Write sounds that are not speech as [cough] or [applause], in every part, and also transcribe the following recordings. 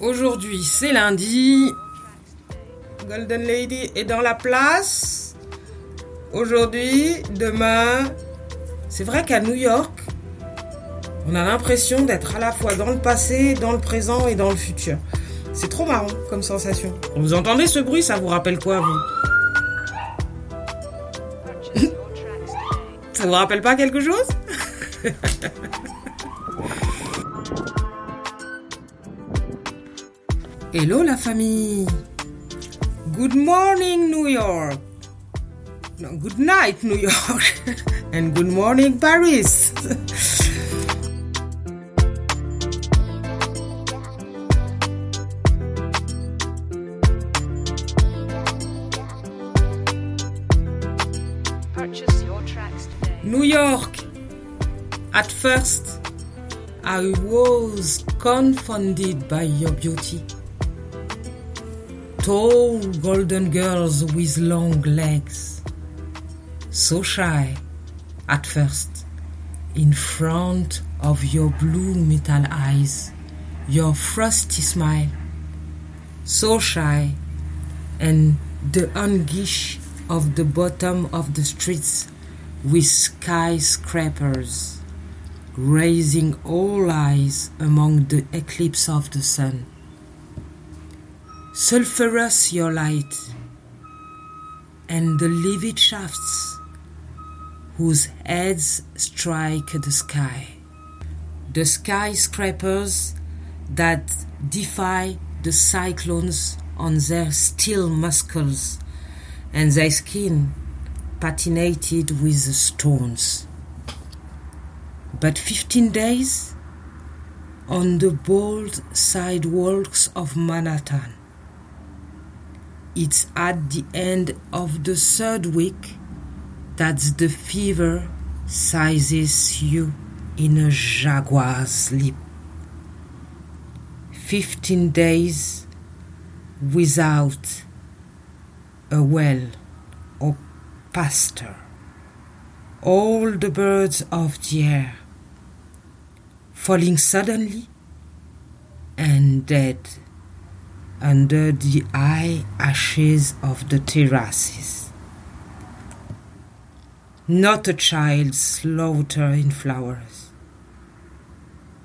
Aujourd'hui, c'est lundi. Golden Lady est dans la place. Aujourd'hui, demain. C'est vrai qu'à New York, on a l'impression d'être à la fois dans le passé, dans le présent et dans le futur. C'est trop marrant comme sensation. Vous entendez ce bruit? Ça vous rappelle quoi, vous? [laughs] Ça vous rappelle pas quelque chose? [laughs] Hello la famille. Good morning New York. No, good night New York. [laughs] And good morning Paris. Purchase your tracks today. New York. At first, I was confounded by your beauty. Tall golden girls with long legs. So shy at first, in front of your blue metal eyes, your frosty smile. So shy, and the anguish of the bottom of the streets with skyscrapers raising all eyes among the eclipse of the sun. Sulphurous your light, and the livid shafts whose heads strike the sky. The skyscrapers that defy the cyclones on their steel muscles and their skin patinated with stones. But 15 days on the bold sidewalks of Manhattan. It's at the end of the third week that the fever seizes you in a jaguar's sleep. 15 days without a well or pasture. All the birds of the air falling suddenly and dead under the high ashes of the terraces. Not a child slaughter in flowers.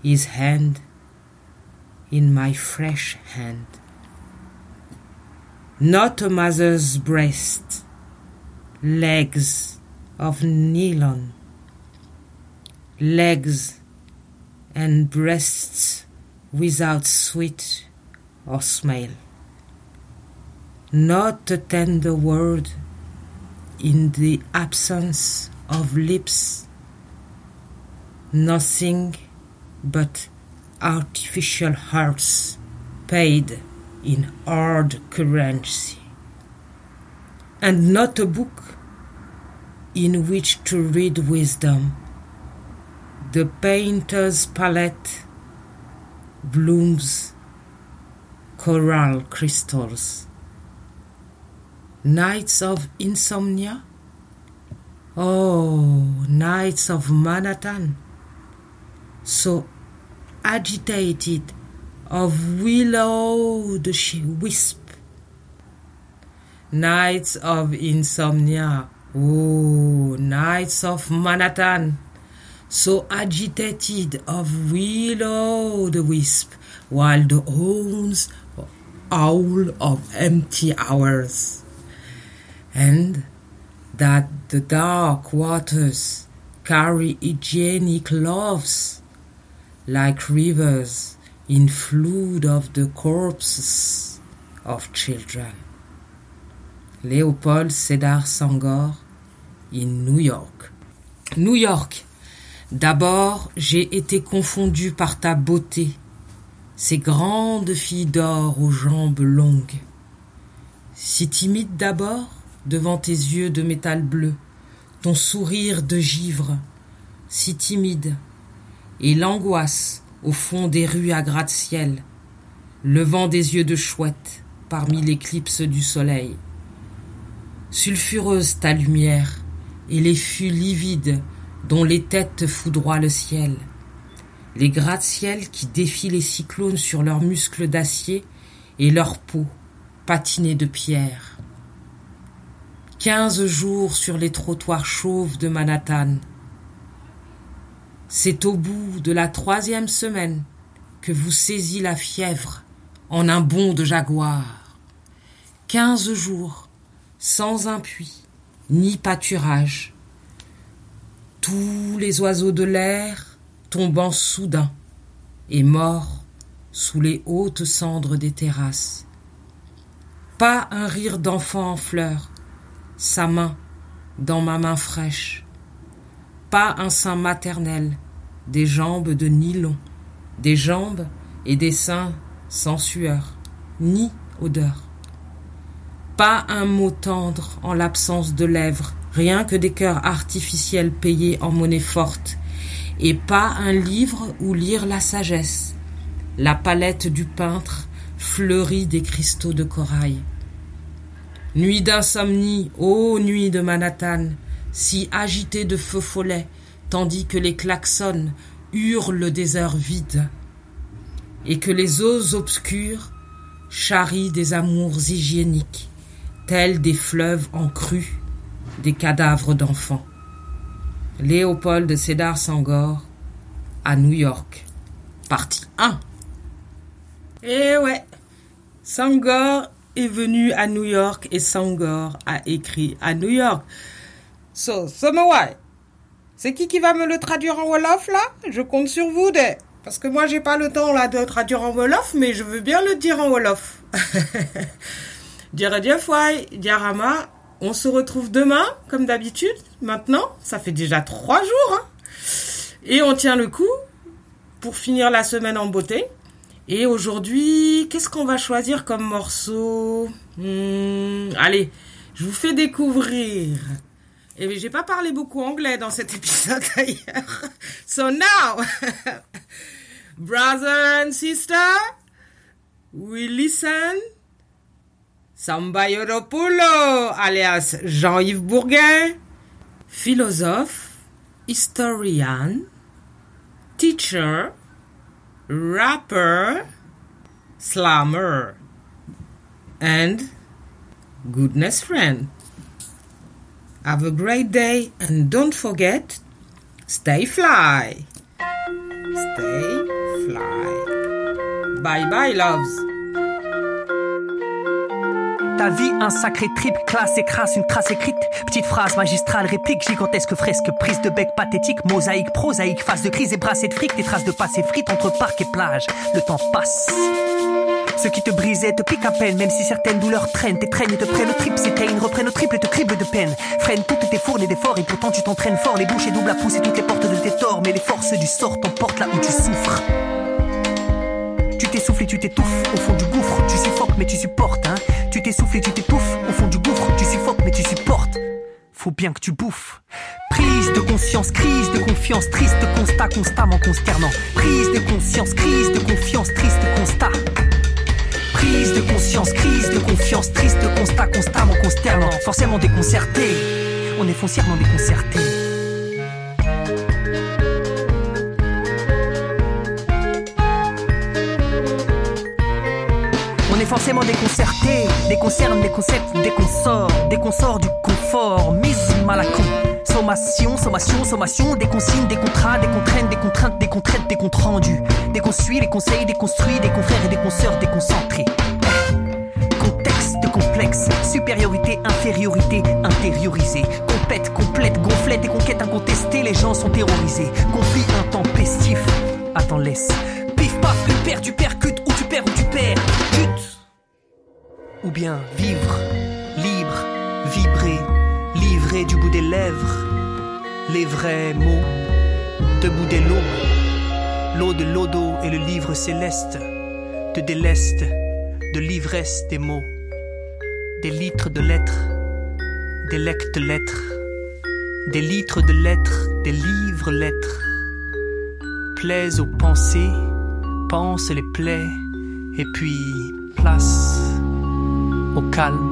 His hand in my fresh hand. Not a mother's breast, legs of nylon, legs and breasts without sweet or smell. Not a tender word in the absence of lips, nothing but artificial hearts paid in hard currency, and not a book in which to read wisdom. The painter's palette blooms coral crystals. Nights of insomnia? Oh, nights of Manhattan, so agitated of willow the wisp. Nights of insomnia, oh, nights of Manhattan, so agitated of willow the wisp, while the owns owl of empty hours, and that the dark waters carry hygienic loves like rivers in flood of the corpses of children. Léopold Sédar Sangor in New York. New York. D'abord, j'ai été confondu par ta beauté, ces grandes filles d'or aux jambes longues. Si timide d'abord, devant tes yeux de métal bleu, ton sourire de givre, si timide, et l'angoisse au fond des rues à gratte-ciel, levant des yeux de chouette parmi l'éclipse du soleil. Sulfureuse ta lumière, et les fûts livides dont les têtes foudroient le ciel. Les gratte-ciel qui défient les cyclones sur leurs muscles d'acier et leur peau patinée de pierre. Quinze jours sur les trottoirs chauves de Manhattan. C'est au bout de la troisième semaine que vous saisit la fièvre en un bond de jaguar. Quinze jours sans un puits, ni pâturage. Tous les oiseaux de l'air tombant soudain et morts sous les hautes cendres des terrasses. Pas un rire d'enfant en fleurs, sa main dans ma main fraîche. Pas un sein maternel, des jambes de nylon, des jambes et des seins sans sueur, ni odeur. Pas un mot tendre en l'absence de lèvres, rien que des cœurs artificiels payés en monnaie forte, et pas un livre où lire la sagesse. La palette du peintre fleurit des cristaux de corail. Nuit d'insomnie, ô nuit de Manhattan, si agitée de feux follets, tandis que les klaxons hurlent des heures vides, et que les eaux obscures charrient des amours hygiéniques, tels des fleuves en crue, des cadavres d'enfants. Léopold de Sédar Sangor à New York. Partie 1. Eh ouais, Sangor est venu à New York et Sangor a écrit à New York. So, Somawai, c'est qui qui va me le traduire en Wolof là? Je compte sur vous, de... parce que moi j'ai pas le temps là de traduire en Wolof, mais je veux bien le dire en Wolof. [laughs] Dieradiefoy, Diarama, on se retrouve demain, comme d'habitude. Maintenant, ça fait déjà trois jours. hein. Et on tient le coup pour finir la semaine en beauté. Et aujourd'hui, qu'est-ce qu'on va choisir comme morceau? Hmm, Allez, je vous fais découvrir. Et j'ai pas parlé beaucoup anglais dans cet épisode [laughs] d'ailleurs. So now, [laughs] brother and sister, we listen Samba Yoropoulo, alias Jean-Yves Bourguin, philosophe, historian, teacher, rapper, slammer, and goodness friend. Have a great day and don't forget, stay fly. Stay fly. Bye bye, loves. Ta vie, un sacré trip, classe et une trace écrite. Petite phrase magistrale, réplique, gigantesque fresque, prise de bec pathétique, mosaïque, prosaïque, phase de crise et brassée de fric, des traces de passé frites entre parc et plage. Le temps passe. Ce qui te brisait te pique à peine, même si certaines douleurs traînent, t'étreignent et te prennent au trip, s'éteignent, reprennent au triple et te criblent de peine. Freine toutes tes fournes et d'efforts, et pourtant tu t'entraînes fort, les bouches et doubles à pousser toutes les portes de tes torts, mais les forces du sort t'emportent là où tu souffres. Tu t'essouffles et tu t'étouffes au fond du gouffre. Tu suffoques mais tu supportes, hein. Tu t'essouffles et tu t'étouffes au fond du gouffre. Tu suffoques mais tu supportes. Faut bien que tu bouffes. Prise de conscience, crise de confiance, triste constat constamment consternant. Prise de conscience, crise de confiance, triste constat. Prise de conscience, crise de confiance, triste constat constamment consternant. Forcément déconcerté. On est foncièrement déconcerté. Est forcément déconcerté, déconcerne des concepts, des consorts, des consorts du confort, mise mal à con. Sommation, sommation, sommation, des consignes, des contrats, des contraintes, des contraintes, des contraintes, des comptes rendus. Des consuits, des conseils, des construits, des confrères et des consoeurs déconcentrés. Contexte complexe, supériorité, infériorité, intériorisée. Compète, complète, gonflette et conquête incontestée, les gens sont terrorisés. Conflit intempestif. Attends, laisse. Pif paf, tu perds, tu percutes, Ou bien vivre, libre, vibrer, livrer du bout des lèvres. Les vrais mots, debout des lots. L'eau de l'odo et le livre céleste. Te déleste de l'ivresse des mots. Des litres de lettres, des lectes lettres. Des litres de lettres, des livres lettres. Plaise aux pensées, pense les plaies, et puis place o Kalm.